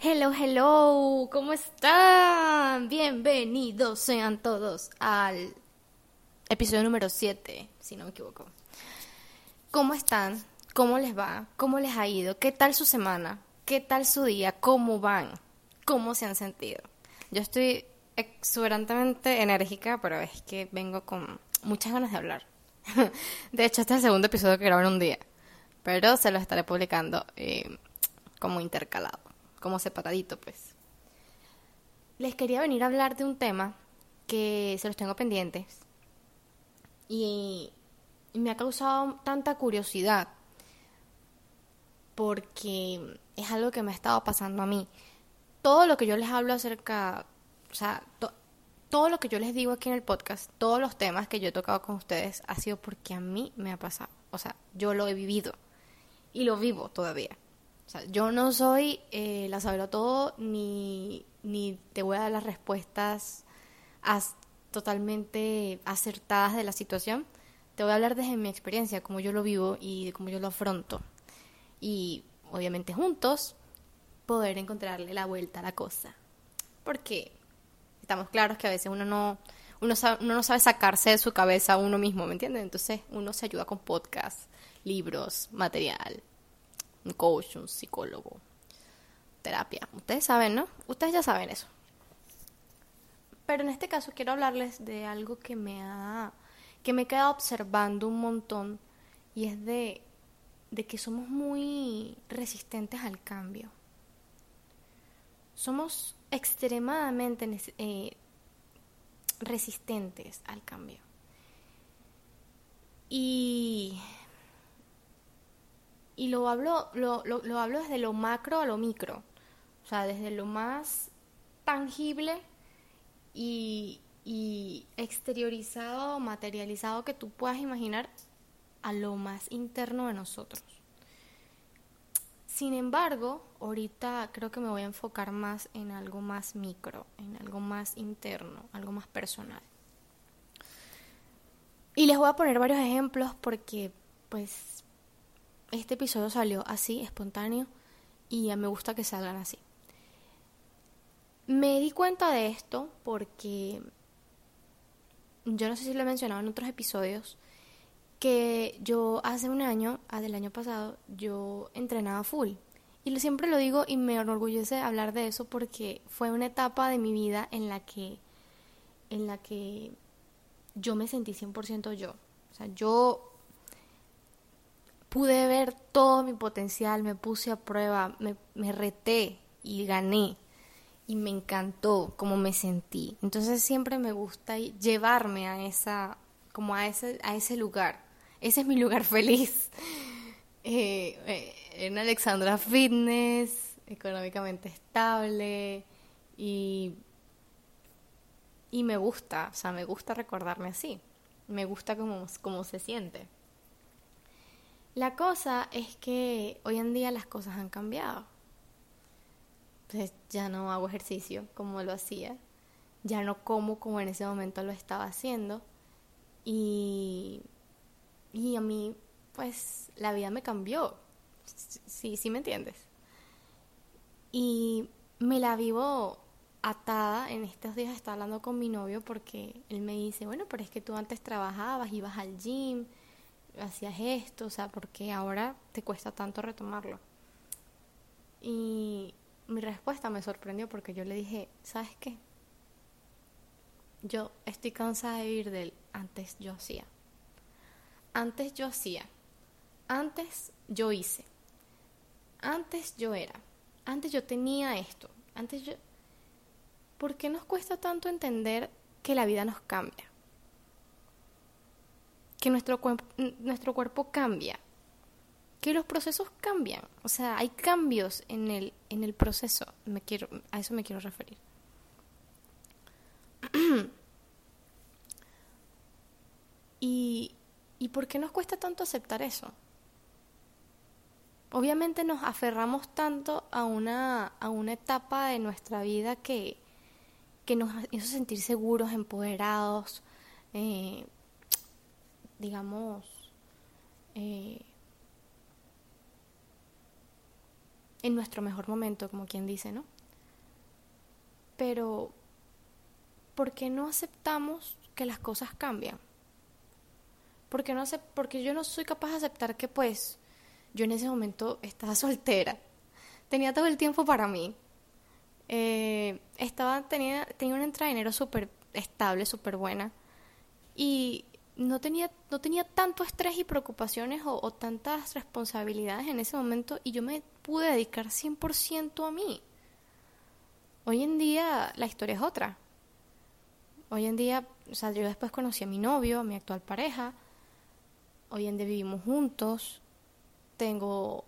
Hello, hello, ¿cómo están? Bienvenidos sean todos al episodio número 7, si no me equivoco. ¿Cómo están? ¿Cómo les va? ¿Cómo les ha ido? ¿Qué tal su semana? ¿Qué tal su día? ¿Cómo van? ¿Cómo se han sentido? Yo estoy exuberantemente enérgica, pero es que vengo con muchas ganas de hablar. De hecho, este es el segundo episodio que grabo en un día, pero se lo estaré publicando eh, como intercalado, como separadito, pues. Les quería venir a hablar de un tema que se los tengo pendientes y me ha causado tanta curiosidad porque es algo que me ha estado pasando a mí. Todo lo que yo les hablo acerca, o sea, todo lo que yo les digo aquí en el podcast, todos los temas que yo he tocado con ustedes, ha sido porque a mí me ha pasado. O sea, yo lo he vivido y lo vivo todavía. O sea, yo no soy eh, la sabelo todo ni, ni te voy a dar las respuestas totalmente acertadas de la situación. Te voy a hablar desde mi experiencia, cómo yo lo vivo y de cómo yo lo afronto. Y obviamente juntos poder encontrarle la vuelta a la cosa. Porque estamos claros que a veces uno no, uno, uno no sabe sacarse de su cabeza a uno mismo, ¿me entiendes? Entonces uno se ayuda con podcasts, libros, material, un coach, un psicólogo, terapia. Ustedes saben, ¿no? Ustedes ya saben eso. Pero en este caso quiero hablarles de algo que me ha que me he quedado observando un montón y es de, de que somos muy resistentes al cambio. Somos extremadamente eh, resistentes al cambio. Y y lo hablo, lo, lo, hablo desde lo macro a lo micro, o sea, desde lo más tangible y, y exteriorizado, materializado que tú puedas imaginar a lo más interno de nosotros. Sin embargo, ahorita creo que me voy a enfocar más en algo más micro, en algo más interno, algo más personal. Y les voy a poner varios ejemplos porque pues este episodio salió así, espontáneo, y me gusta que salgan así. Me di cuenta de esto porque yo no sé si lo he mencionado en otros episodios, que yo hace un año, ah, del año pasado, yo entrenaba full. Y siempre lo digo y me enorgullece hablar de eso porque fue una etapa de mi vida en la que, en la que yo me sentí 100% yo. O sea, yo pude ver todo mi potencial, me puse a prueba, me, me reté y gané. Y me encantó cómo me sentí. Entonces siempre me gusta llevarme a esa, como a ese, a ese lugar. Ese es mi lugar feliz. Eh, eh, en Alexandra Fitness, económicamente estable y, y me gusta, o sea, me gusta recordarme así. Me gusta cómo, cómo se siente. La cosa es que hoy en día las cosas han cambiado. Entonces ya no hago ejercicio como lo hacía, ya no como como en ese momento lo estaba haciendo y, y a mí pues la vida me cambió, sí, sí me entiendes. Y me la vivo atada, en estos días estaba hablando con mi novio porque él me dice, bueno, pero es que tú antes trabajabas, ibas al gym, hacías esto, o sea, ¿por qué ahora te cuesta tanto retomarlo? Y mi respuesta me sorprendió porque yo le dije, ¿sabes qué? Yo estoy cansada de vivir del antes yo hacía. Antes yo hacía. Antes yo hice. Antes yo era. Antes yo tenía esto. Antes yo... ¿Por qué nos cuesta tanto entender que la vida nos cambia? Que nuestro, nuestro cuerpo cambia, que los procesos cambian, o sea, hay cambios en el, en el proceso, me quiero, a eso me quiero referir. y, ¿Y por qué nos cuesta tanto aceptar eso? Obviamente nos aferramos tanto a una, a una etapa de nuestra vida que, que nos hizo sentir seguros, empoderados, eh, digamos, eh, en nuestro mejor momento, como quien dice, ¿no? Pero, ¿por qué no aceptamos que las cosas cambian? Porque, no porque yo no soy capaz de aceptar que pues yo en ese momento estaba soltera. Tenía todo el tiempo para mí. Eh, estaba, tenía, tenía una entrada de dinero súper estable, súper buena. Y no tenía, no tenía tanto estrés y preocupaciones o, tantas responsabilidades en ese momento y yo me pude dedicar 100% a mí. Hoy en día la historia es otra. Hoy en día, o sea, yo después conocí a mi novio, a mi actual pareja. Hoy en día vivimos juntos. Tengo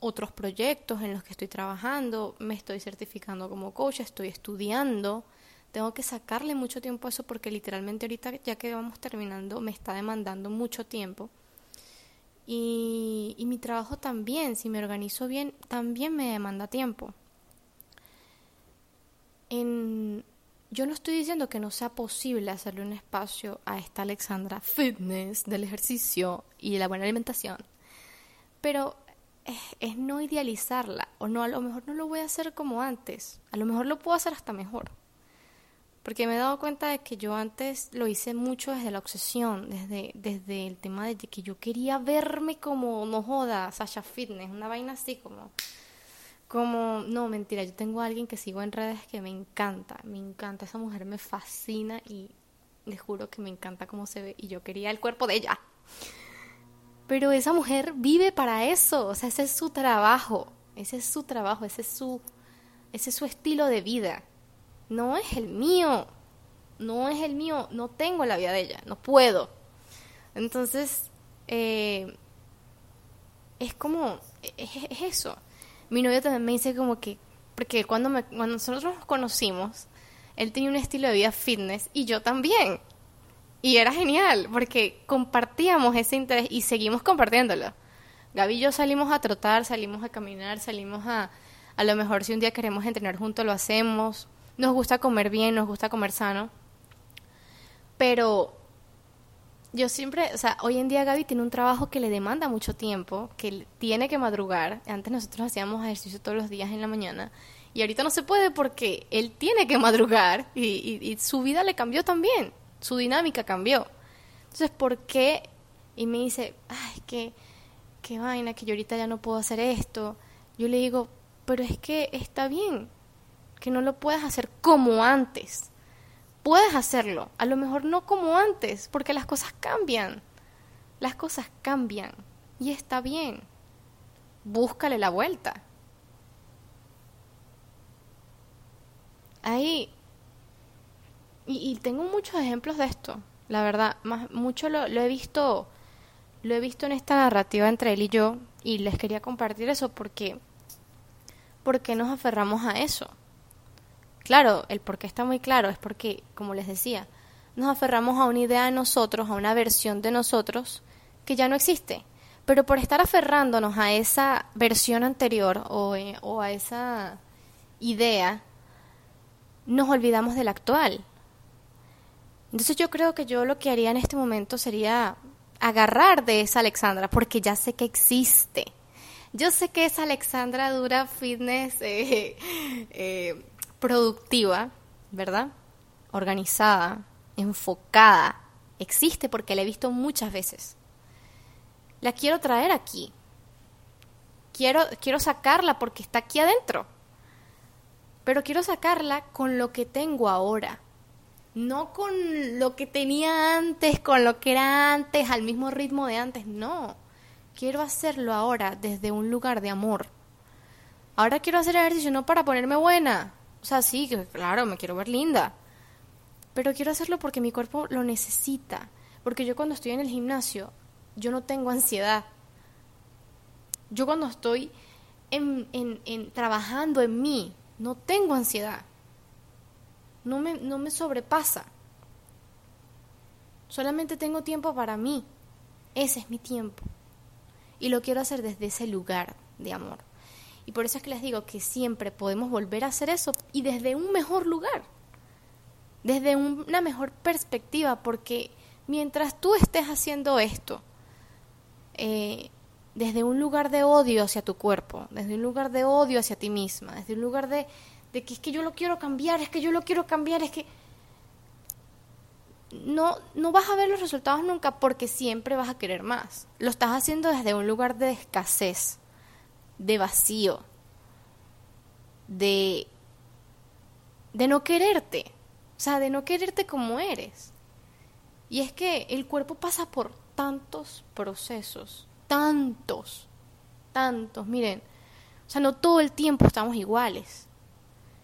otros proyectos en los que estoy trabajando. Me estoy certificando como coach, estoy estudiando tengo que sacarle mucho tiempo a eso porque literalmente ahorita ya que vamos terminando me está demandando mucho tiempo. Y, y mi trabajo también, si me organizo bien, también me demanda tiempo. En, yo no estoy diciendo que no sea posible hacerle un espacio a esta Alexandra fitness del ejercicio y la buena alimentación, pero es, es, no idealizarla o no, a lo mejor no lo voy a hacer como antes, a lo mejor lo puedo hacer hasta mejor. Porque me he dado cuenta de que yo antes lo hice mucho desde la obsesión, desde, desde el tema de que yo quería verme como, no joda, Sasha Fitness, una vaina así como, como, no, mentira, yo tengo a alguien que sigo en redes que me encanta, me encanta, esa mujer me fascina y les juro que me encanta cómo se ve y yo quería el cuerpo de ella. Pero esa mujer vive para eso, o sea, ese es su trabajo, ese es su trabajo, ese es su, ese es su estilo de vida no es el mío, no es el mío, no tengo la vida de ella, no puedo. Entonces, eh, es como, es, eso. Mi novio también me dice como que, porque cuando, me, cuando nosotros nos conocimos, él tenía un estilo de vida fitness y yo también. Y era genial, porque compartíamos ese interés y seguimos compartiéndolo. Gaby y yo salimos a trotar, salimos a caminar, salimos a, a lo mejor si un día queremos entrenar juntos lo hacemos. Nos gusta comer bien, nos gusta comer sano. Pero yo siempre, o sea, hoy en día Gaby tiene un trabajo que le demanda mucho tiempo, que tiene que madrugar. Antes nosotros hacíamos ejercicio todos los días en la mañana. Y ahorita no se puede porque él tiene que madrugar y, su vida le cambió también. Su dinámica cambió. Entonces, ¿por qué? Y me dice, ay, qué, qué vaina, que yo ahorita ya no puedo hacer esto. Yo le digo, pero es que está bien que no lo puedas hacer como antes. Puedes hacerlo, a lo mejor no como antes, porque las cosas cambian. Las cosas cambian y está bien. Búscale la vuelta. Ahí, y, tengo muchos ejemplos de esto, la verdad, más, mucho lo, lo he visto, lo he visto en esta narrativa entre él y yo, y les quería compartir eso porque, porque nos aferramos a eso Claro, el por qué está muy claro, es porque, como les decía, nos aferramos a una idea de nosotros, a una versión de nosotros que ya no existe. Pero por estar aferrándonos a esa versión anterior o, eh, o a esa idea, nos olvidamos del actual. Entonces yo creo que yo lo que haría en este momento sería agarrar de esa Alexandra, porque ya sé que existe. Yo sé que esa Alexandra dura fitness eh, eh, productiva, ¿verdad? Organizada, enfocada, existe porque la he visto muchas veces. La quiero traer aquí. Quiero, quiero sacarla porque está aquí adentro. Pero quiero sacarla con lo que tengo ahora. No con lo que tenía antes, con lo que era antes, al mismo ritmo de antes. No. Quiero hacerlo ahora desde un lugar de amor. Ahora quiero hacer ejercicio no para ponerme buena, o sea, sí, claro, me quiero ver linda. Pero quiero hacerlo porque mi cuerpo lo necesita. Porque yo cuando estoy en el gimnasio, yo no tengo ansiedad. Yo cuando estoy en, en, en trabajando en mí, no tengo ansiedad. No me, no me sobrepasa. Solamente tengo tiempo para mí. Ese es mi tiempo. Y lo quiero hacer desde ese lugar de amor. Y por eso es que les digo que siempre podemos volver a hacer eso y desde un mejor lugar, desde una mejor perspectiva, porque mientras tú estés haciendo esto, eh, desde un lugar de odio hacia tu cuerpo, desde un lugar de odio hacia ti misma, desde un lugar de, de que es que yo lo quiero cambiar, es que yo lo quiero cambiar, es que no, no vas a ver los resultados nunca porque siempre vas a querer más. Lo estás haciendo desde un lugar de escasez, de vacío, de, de no quererte, o sea, de no quererte como eres. Y es que el cuerpo pasa por tantos procesos, tantos, tantos, miren, o sea, no todo el tiempo estamos iguales.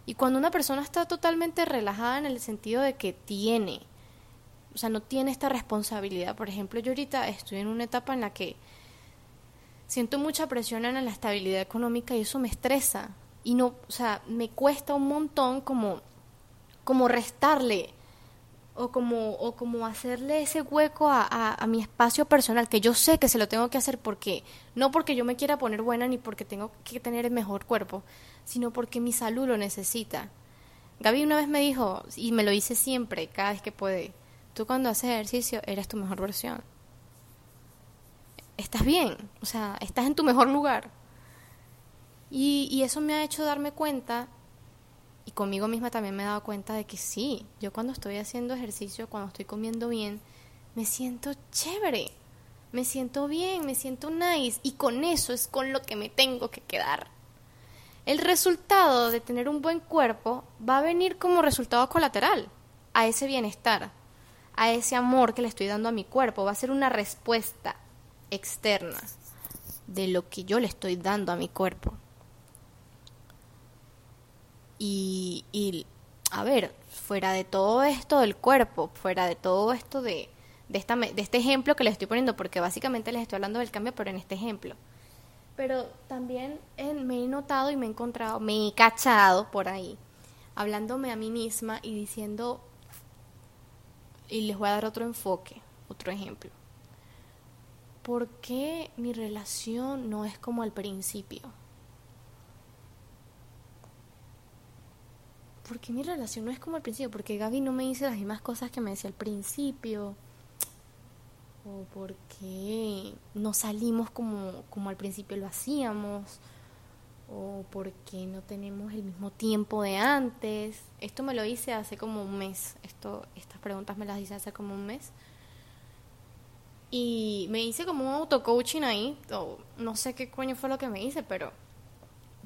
Y cuando una persona está totalmente relajada en el sentido de que tiene, o sea, no tiene esta responsabilidad. Por ejemplo, yo ahorita estoy en una etapa en la que siento mucha presión en la estabilidad económica y eso me estresa. Y no, o sea, me cuesta un montón como, como restarle o como, o como hacerle ese hueco a, a, mi espacio personal, que yo sé que se lo tengo que hacer porque, no porque yo me quiera poner buena ni porque tengo que tener el mejor cuerpo, sino porque mi salud lo necesita. Gaby una vez me dijo, y me lo dice siempre, cada vez que puede, Tú cuando haces ejercicio eres tu mejor versión. Estás bien, o sea, estás en tu mejor lugar. Y, eso me ha hecho darme cuenta, y conmigo misma también me he dado cuenta de que sí, yo cuando estoy haciendo ejercicio, cuando estoy comiendo bien, me siento chévere, me siento bien, me siento nice, y con eso es con lo que me tengo que quedar. El resultado de tener un buen cuerpo va a venir como resultado colateral a ese bienestar a ese amor que le estoy dando a mi cuerpo, va a ser una respuesta externa de lo que yo le estoy dando a mi cuerpo. Y, a ver, fuera de todo esto del cuerpo, fuera de todo esto de, de, de este ejemplo que les estoy poniendo, porque básicamente les estoy hablando del cambio, pero en este ejemplo. Pero también me he notado y me he encontrado, me he cachado por ahí, hablándome a mí misma y diciendo, y les voy a dar otro enfoque, otro ejemplo. ¿Por qué mi relación no es como al principio? ¿Por qué mi relación no es como al principio? Porque Gaby no me dice las mismas cosas que me decía al principio. O porque no salimos como, como al principio lo hacíamos o porque no tenemos el mismo tiempo de antes. Esto me lo hice hace como un mes. Esto, estas preguntas me las hice hace como un mes. Y me hice como un auto-coaching ahí. O no sé qué coño fue lo que me hice, pero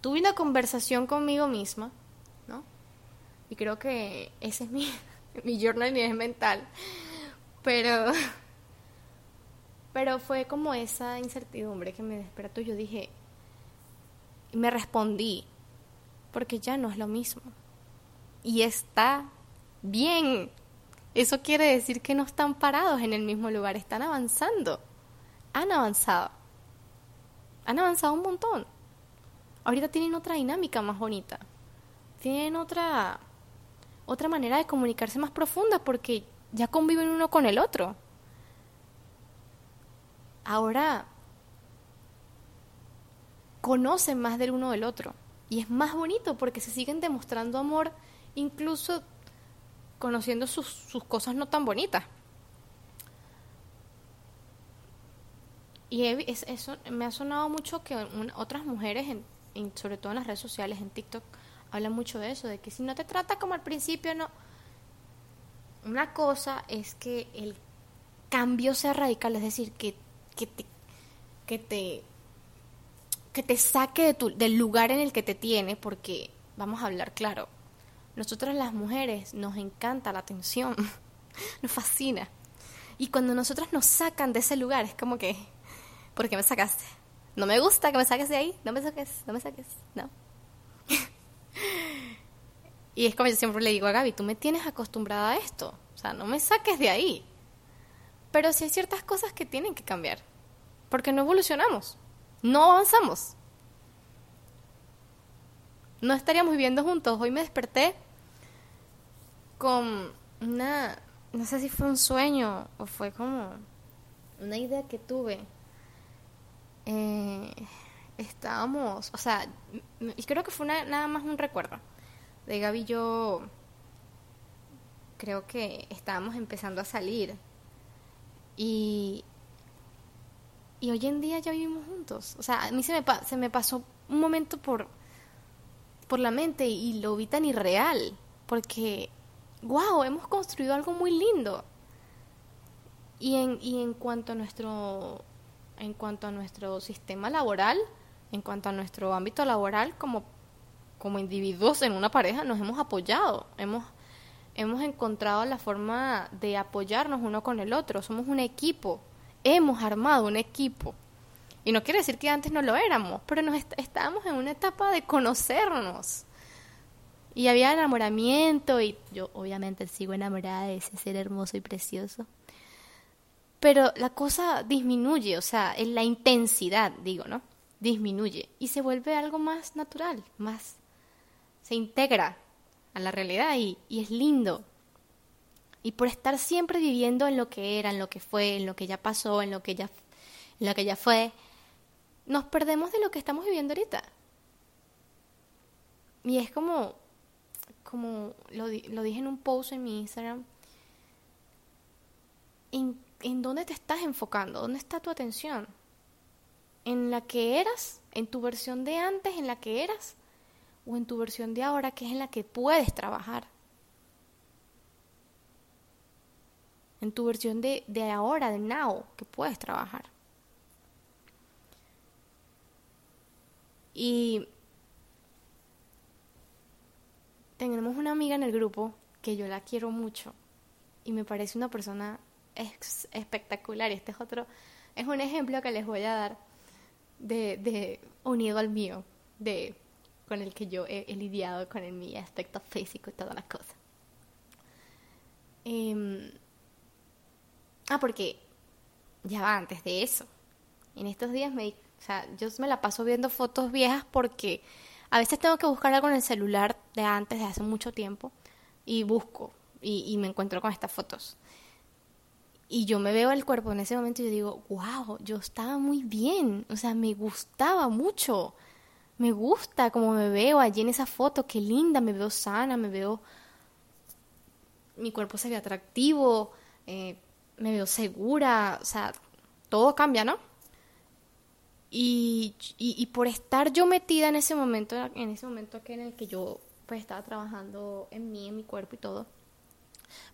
tuve una conversación conmigo misma, ¿no? Y creo que ese es mi, mi journal mental. Pero, pero fue como esa incertidumbre que me despertó. Yo dije, y me respondí, porque ya no es lo mismo. Y está bien. Eso quiere decir que no están parados en el mismo lugar, están avanzando. Han avanzado. Han avanzado un montón. Ahorita tienen otra dinámica más bonita. Tienen otra otra manera de comunicarse más profunda porque ya conviven uno con el otro. Ahora conocen más del uno del otro. Y es más bonito porque se siguen demostrando amor incluso conociendo sus, sus cosas no tan bonitas. Y eso me ha sonado mucho que otras mujeres, en, sobre todo en las redes sociales, en TikTok, hablan mucho de eso, de que si no te trata como al principio, no. Una cosa es que el cambio sea radical, es decir, que, que te, que te que te saque de tu, del lugar en el que te tiene, porque vamos a hablar claro, nosotras las mujeres nos encanta la atención, nos fascina. Y cuando nosotras nos sacan de ese lugar, es como que, ¿por qué me sacaste? No me gusta que me saques de ahí, no me saques, no me saques, no. y es como yo siempre le digo a Gaby, tú me tienes acostumbrada a esto, o sea, no me saques de ahí. Pero sí hay ciertas cosas que tienen que cambiar, porque no evolucionamos no avanzamos. No estaríamos viviendo juntos. Hoy me desperté con una, no sé si fue un sueño o fue como una idea que tuve. Eh, estábamos, o sea, creo que fue nada más un recuerdo. De Gaby y yo creo que estábamos empezando a salir y y hoy en día ya vivimos juntos. O sea, a mí se me, se me pasó un momento por, por la mente y lo vi tan irreal, porque, wow, hemos construido algo muy lindo. Y en, y en cuanto a nuestro en cuanto a nuestro sistema laboral, en cuanto a nuestro ámbito laboral como, como individuos en una pareja, nos hemos apoyado, hemos, hemos encontrado la forma de apoyarnos uno con el otro, somos un equipo, hemos armado un equipo. Y no quiere decir que antes no lo éramos, pero nos estábamos en una etapa de conocernos. Y había enamoramiento y yo obviamente sigo enamorada de ese ser hermoso y precioso pero la cosa disminuye, o sea, en la intensidad, digo, ¿no? Disminuye y se vuelve algo más natural, más se integra a la realidad y, es lindo. Y por estar siempre viviendo en lo que era, en lo que fue, en lo que ya pasó, en lo que ya, en lo que ya fue, nos perdemos de lo que estamos viviendo ahorita. Y es como, como lo, lo dije en un post en mi Instagram, en dónde te estás enfocando, dónde está tu atención. ¿En la que eras? ¿En tu versión de antes, en la que eras? ¿O en tu versión de ahora, que es en la que puedes trabajar? En tu versión de, de ahora, de now, que puedes trabajar. Y tenemos una amiga en el grupo que yo la quiero mucho y me parece una persona es espectacular. Este es otro, es un ejemplo que les voy a dar de, unido al mío, de con el que yo he, lidiado con el, mi aspecto físico y todas las cosas. Em, ah, porque ya va antes de eso. En estos días me, o sea, yo me la paso viendo fotos viejas porque a veces tengo que buscar algo en el celular de antes, de hace mucho tiempo, y busco y, y me encuentro con estas fotos. Y yo me veo el cuerpo en ese momento y yo digo, wow, yo estaba muy bien, o sea, me gustaba mucho, me gusta como me veo allí en esa foto, qué linda, me veo sana, me veo, mi cuerpo se ve atractivo, eh, me veo segura, o sea, todo cambia, ¿no? Y, y, y, por estar yo metida en ese momento, en ese momento que en el que yo pues estaba trabajando en mí, en mi cuerpo y todo,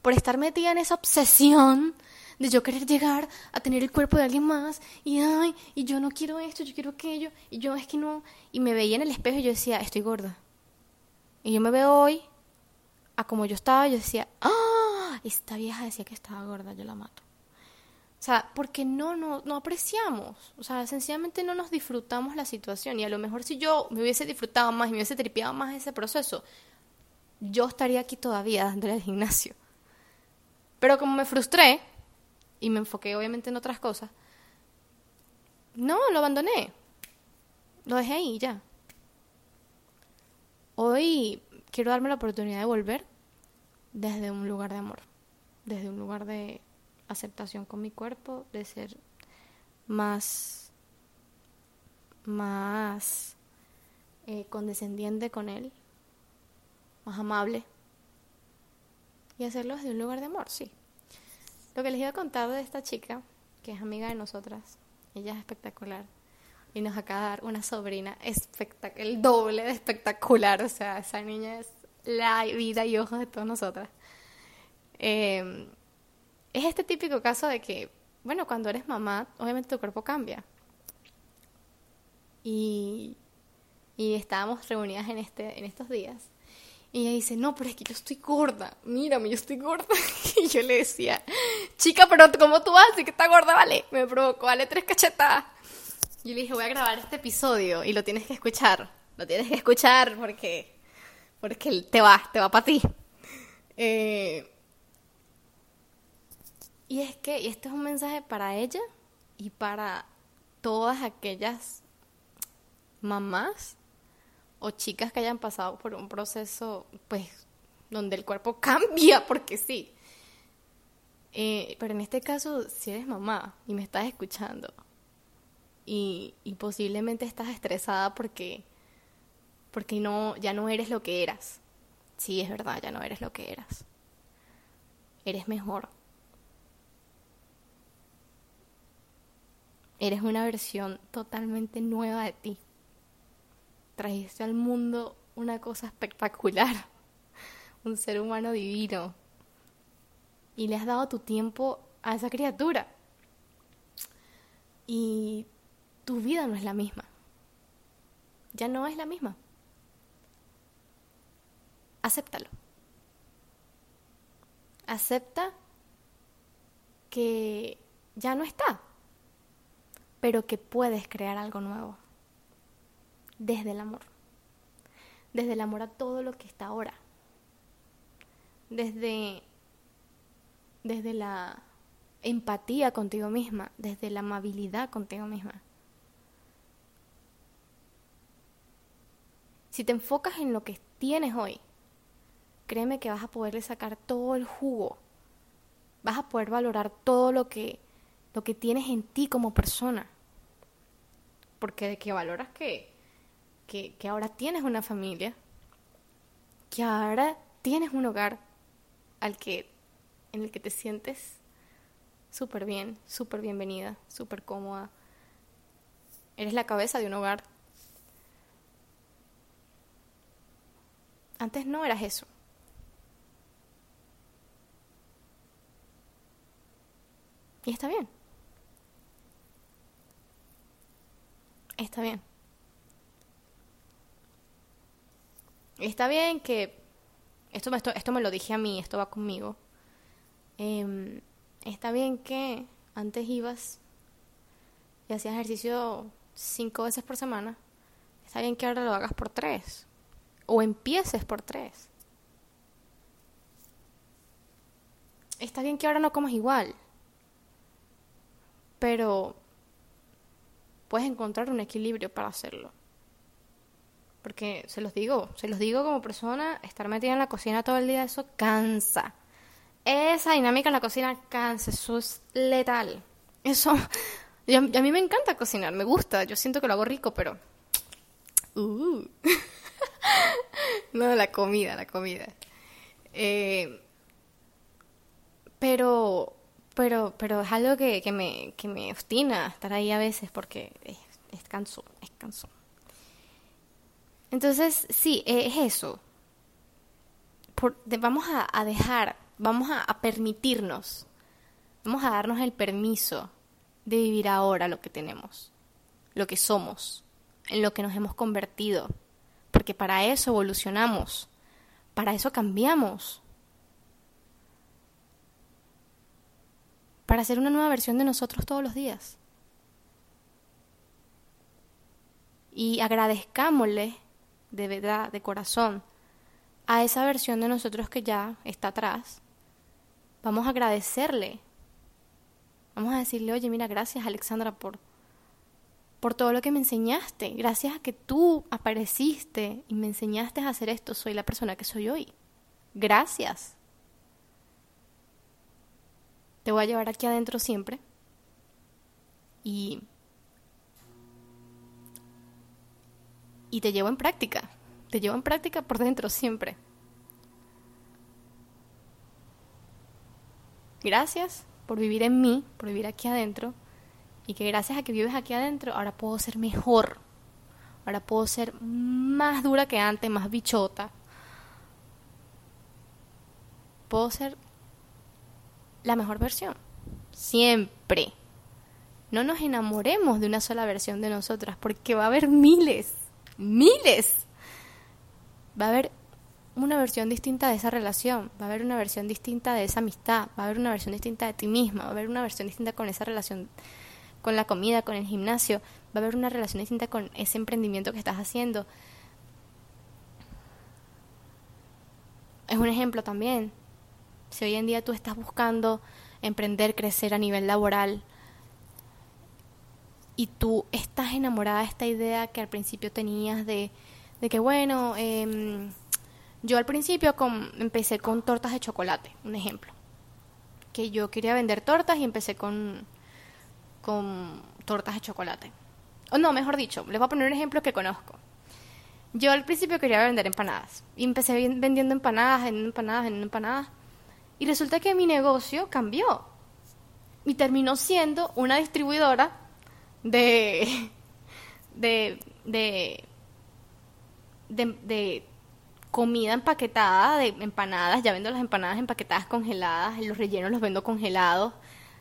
por estar metida en esa obsesión de yo querer llegar a tener el cuerpo de alguien más y ay, y yo no quiero esto, yo quiero aquello, y yo es que no, y me veía en el espejo y yo decía, estoy gorda. Y yo me veo hoy a como yo estaba, yo decía, ah, esta vieja decía que estaba gorda, yo la mato. O sea, porque no, no, no apreciamos, o sea, sencillamente no nos disfrutamos la situación y a lo mejor si yo me hubiese disfrutado más y me hubiese tripeado más ese proceso, yo estaría aquí todavía dándole al gimnasio. Pero como me frustré, y me enfoqué obviamente en otras cosas, no, lo abandoné. Lo dejé ahí ya. Hoy quiero darme la oportunidad de volver desde un lugar de amor, desde un lugar de aceptación con mi cuerpo, de ser más, más eh, condescendiente con él, más amable y hacerlo desde un lugar de amor, sí. Lo que les iba a contar de esta chica, que es amiga de nosotras, ella es espectacular. Y nos acaba de dar una sobrina espectacular, el doble de espectacular. O sea, esa niña es la vida y ojos de todas nosotras. Em, es este típico caso de que, bueno, cuando eres mamá, obviamente tu cuerpo cambia. Y, y estábamos reunidas en, este, en estos días y ella dice, no, pero es que yo estoy gorda, mírame, yo estoy gorda. Y yo le decía, chica, pero ¿cómo tú haces que está gorda? Vale, me provocó, vale tres cachetadas. Y le dije, voy a grabar este episodio y lo tienes que escuchar. Lo tienes que escuchar porque, porque te va, te va para ti. Eh, y es que, y este es un mensaje para ella y para todas aquellas mamás o chicas que hayan pasado por un proceso, pues, donde el cuerpo cambia, porque sí. Eh, pero en este caso, si eres mamá y me estás escuchando y, y posiblemente estás estresada porque, porque no, ya no eres lo que eras. Sí, es verdad, ya no eres lo que eras. Eres mejor. Eres una versión totalmente nueva de ti. Trajiste al mundo una cosa espectacular, un ser humano divino. Y le has dado tu tiempo a esa criatura. Y tu vida no es la misma. Ya no es la misma. Acéptalo. Acepta que ya no está, pero que puedes crear algo nuevo desde el amor, desde el amor a todo lo que está ahora, desde, desde la empatía contigo misma, desde la amabilidad contigo misma. Si te enfocas en lo que tienes hoy, créeme que vas a poderle sacar todo el jugo. Vas a poder valorar todo lo que, lo que tienes en ti como persona. Porque de que valoras que, que, ahora tienes una familia, que ahora tienes un hogar al que, en el que te sientes súper bien, súper bienvenida, súper cómoda. Eres la cabeza de un hogar Antes no eras eso. Y está bien. Está bien. Está bien que... Esto, esto, esto me lo dije a mí, esto va conmigo. Em, está bien que antes ibas y hacías ejercicio cinco veces por semana. Está bien que ahora lo hagas por tres o empieces por tres. Está bien que ahora no comas igual, pero puedes encontrar un equilibrio para hacerlo. Porque se los digo, se los digo como persona, estar metida en la cocina todo el día, eso cansa. Esa dinámica en la cocina cansa, eso es letal. Eso, y a, mí me encanta cocinar, me gusta, yo siento que lo hago rico, pero... Uh. no, la comida, la comida. Eh, pero, pero, pero es algo que, que, me, que me obstina estar ahí a veces porque es, es es canso. Entonces, sí, es eso. vamos a, dejar, vamos a permitirnos, vamos a darnos el permiso de vivir ahora lo que tenemos, lo que somos, en lo que nos hemos convertido porque para eso evolucionamos, para eso cambiamos, para ser una nueva versión de nosotros todos los días. Y agradezcámosle de verdad, de corazón, a esa versión de nosotros que ya está atrás. Vamos a agradecerle. Vamos a decirle, oye, mira, gracias Alexandra por por todo lo que me enseñaste. Gracias a que tú apareciste y me enseñaste a hacer esto, soy la persona que soy hoy. Gracias. Te voy a llevar aquí adentro siempre. Y y te llevo en práctica. Te llevo en práctica por dentro siempre. Gracias por vivir en mí, por vivir aquí adentro y que gracias a que vives aquí adentro, ahora puedo ser mejor. Ahora puedo ser más dura que antes, más bichota. Puedo ser la mejor versión. Siempre. No nos enamoremos de una sola versión de nosotras, porque va a haber miles, miles. Va a haber una versión distinta de esa relación, va a haber una versión distinta de esa amistad, va a haber una versión distinta de ti misma, va a haber una versión distinta con esa relación con la comida, con el gimnasio, va a haber una relación distinta con ese emprendimiento que estás haciendo. Es un ejemplo también. Si hoy en día tú estás buscando emprender, crecer a nivel laboral y tú estás enamorada de esta idea que al principio tenías de, de que, bueno, em, yo al principio empecé con tortas de chocolate, un ejemplo. Que yo quería vender tortas y empecé con con tortas de chocolate. O no, mejor dicho, les voy a poner un ejemplo que conozco. Yo al principio quería vender empanadas. Y empecé vendiendo empanadas, vendiendo empanadas, vendiendo empanadas. Y resulta que mi negocio cambió. Y terminó siendo una distribuidora de, de, de, de, comida empaquetada, de empanadas, ya vendo las empanadas empaquetadas congeladas, los rellenos los vendo congelados,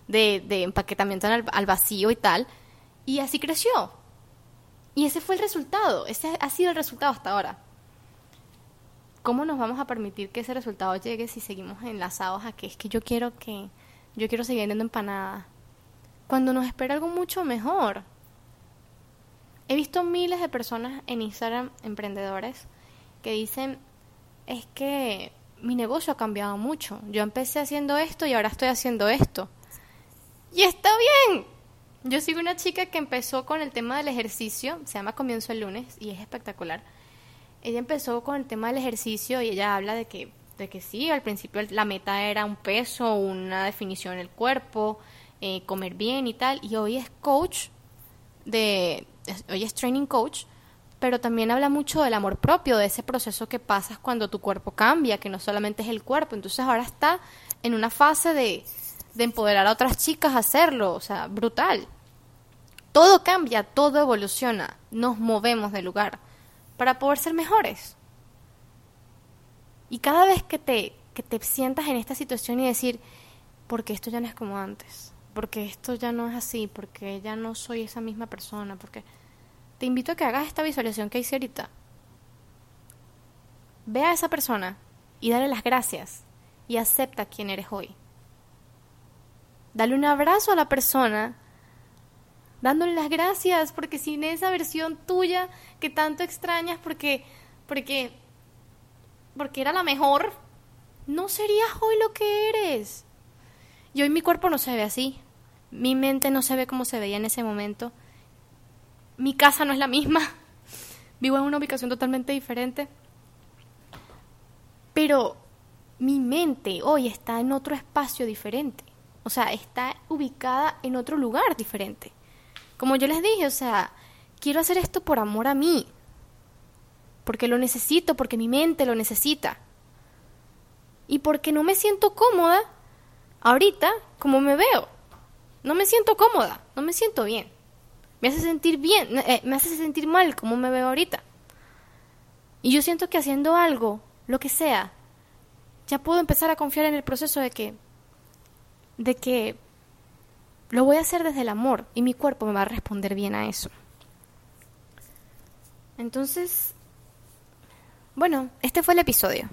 de, de empaquetamiento al, al vacío y tal. Y así creció. Y ese fue el resultado, ese ha sido el resultado hasta ahora. ¿Cómo nos vamos a permitir que ese resultado llegue si seguimos enlazados a que es que yo quiero que yo quiero seguir vendiendo empanadas? Cuando nos espera algo mucho mejor. He visto miles de personas en Instagram, emprendedores, que dicen, es que mi negocio ha cambiado mucho. Yo empecé haciendo esto y ahora estoy haciendo esto. Y está bien. Yo sigo una chica que empezó con el tema del ejercicio, se llama Comienzo el lunes y es espectacular ella empezó con el tema del ejercicio y ella habla de que, de que sí, al principio la meta era un peso, una definición del cuerpo, eh, comer bien y tal, y hoy es coach de, hoy es training coach, pero también habla mucho del amor propio, de ese proceso que pasas cuando tu cuerpo cambia, que no solamente es el cuerpo, entonces ahora está en una fase de, de empoderar a otras chicas a hacerlo, o sea, brutal. Todo cambia, todo evoluciona, nos movemos de lugar para poder ser mejores. Y cada vez que te, que te sientas en esta situación y decir, porque esto ya no es como antes, porque esto ya no es así, porque ya no soy esa misma persona, porque te invito a que hagas esta visualización que hice ahorita. Ve a esa persona y dale las gracias y acepta quién eres hoy. Dale un abrazo a la persona dándole las gracias, porque sin esa versión tuya que tanto extrañas, porque, porque, porque era la mejor, no serías hoy lo que eres. Y hoy mi cuerpo no se ve así, mi mente no se ve como se veía en ese momento, mi casa no es la misma, vivo en una ubicación totalmente diferente, pero mi mente hoy está en otro espacio diferente, o sea, está ubicada en otro lugar diferente. Como yo les dije, o sea, quiero hacer esto por amor a mí, porque lo necesito, porque mi mente lo necesita. Y porque no me siento cómoda ahorita como me veo. No me siento cómoda, no me siento bien. Me hace sentir bien, eh, me hace sentir mal como me veo ahorita. Y yo siento que haciendo algo, lo que sea, ya puedo empezar a confiar en el proceso de que de que lo voy a hacer desde el amor y mi cuerpo me va a responder bien a eso. Entonces, bueno, este fue el episodio.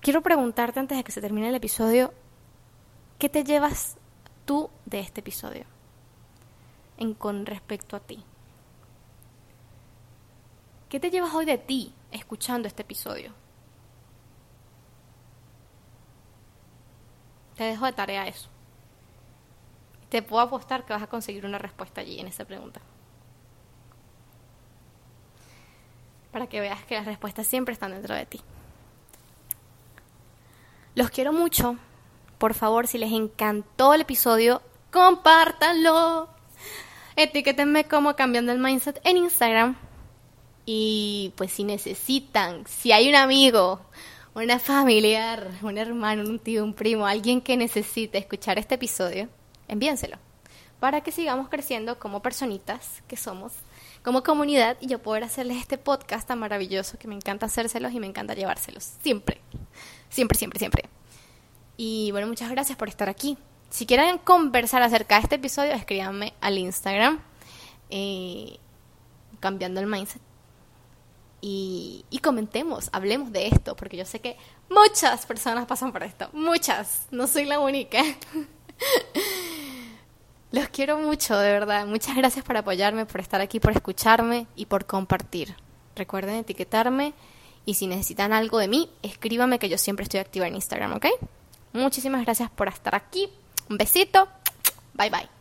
Quiero preguntarte antes de que se termine el episodio, ¿qué te llevas tú de este episodio en con respecto a ti? ¿Qué te llevas hoy de ti escuchando este episodio? Te dejo de tarea eso. Te puedo apostar que vas a conseguir una respuesta allí en esa pregunta. Para que veas que las respuestas siempre están dentro de ti. Los quiero mucho. Por favor, si les encantó el episodio, compártanlo. Etiquétenme como cambiando el mindset en Instagram. Y pues si necesitan, si hay un amigo una familiar, un hermano, un tío, un primo, alguien que necesite escuchar este episodio, envíenselo para que sigamos creciendo como personitas que somos, como comunidad y yo poder hacerles este podcast tan maravilloso que me encanta hacérselos y me encanta llevárselos. Siempre, siempre, siempre, siempre. Y bueno, muchas gracias por estar aquí. Si quieren conversar acerca de este episodio, escríbanme al Instagram, eh, cambiando el mindset y, comentemos, hablemos de esto, porque yo sé que muchas personas pasan por esto, muchas, no soy la única. Los quiero mucho, de verdad. Muchas gracias por apoyarme, por estar aquí, por escucharme y por compartir. Recuerden etiquetarme y si necesitan algo de mí, escríbame que yo siempre estoy activa en Instagram, ¿ok? Muchísimas gracias por estar aquí. Un besito. Bye bye.